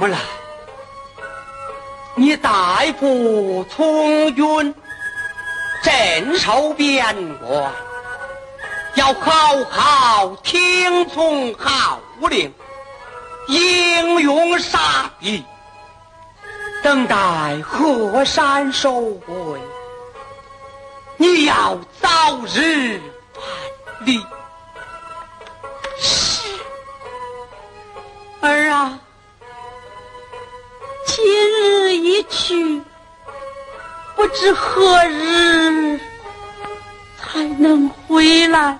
母来，你代父从军，镇守边关，要好好听从号令，英勇杀敌，等待河山收回。你要早日万里。去，不知何日才能回来。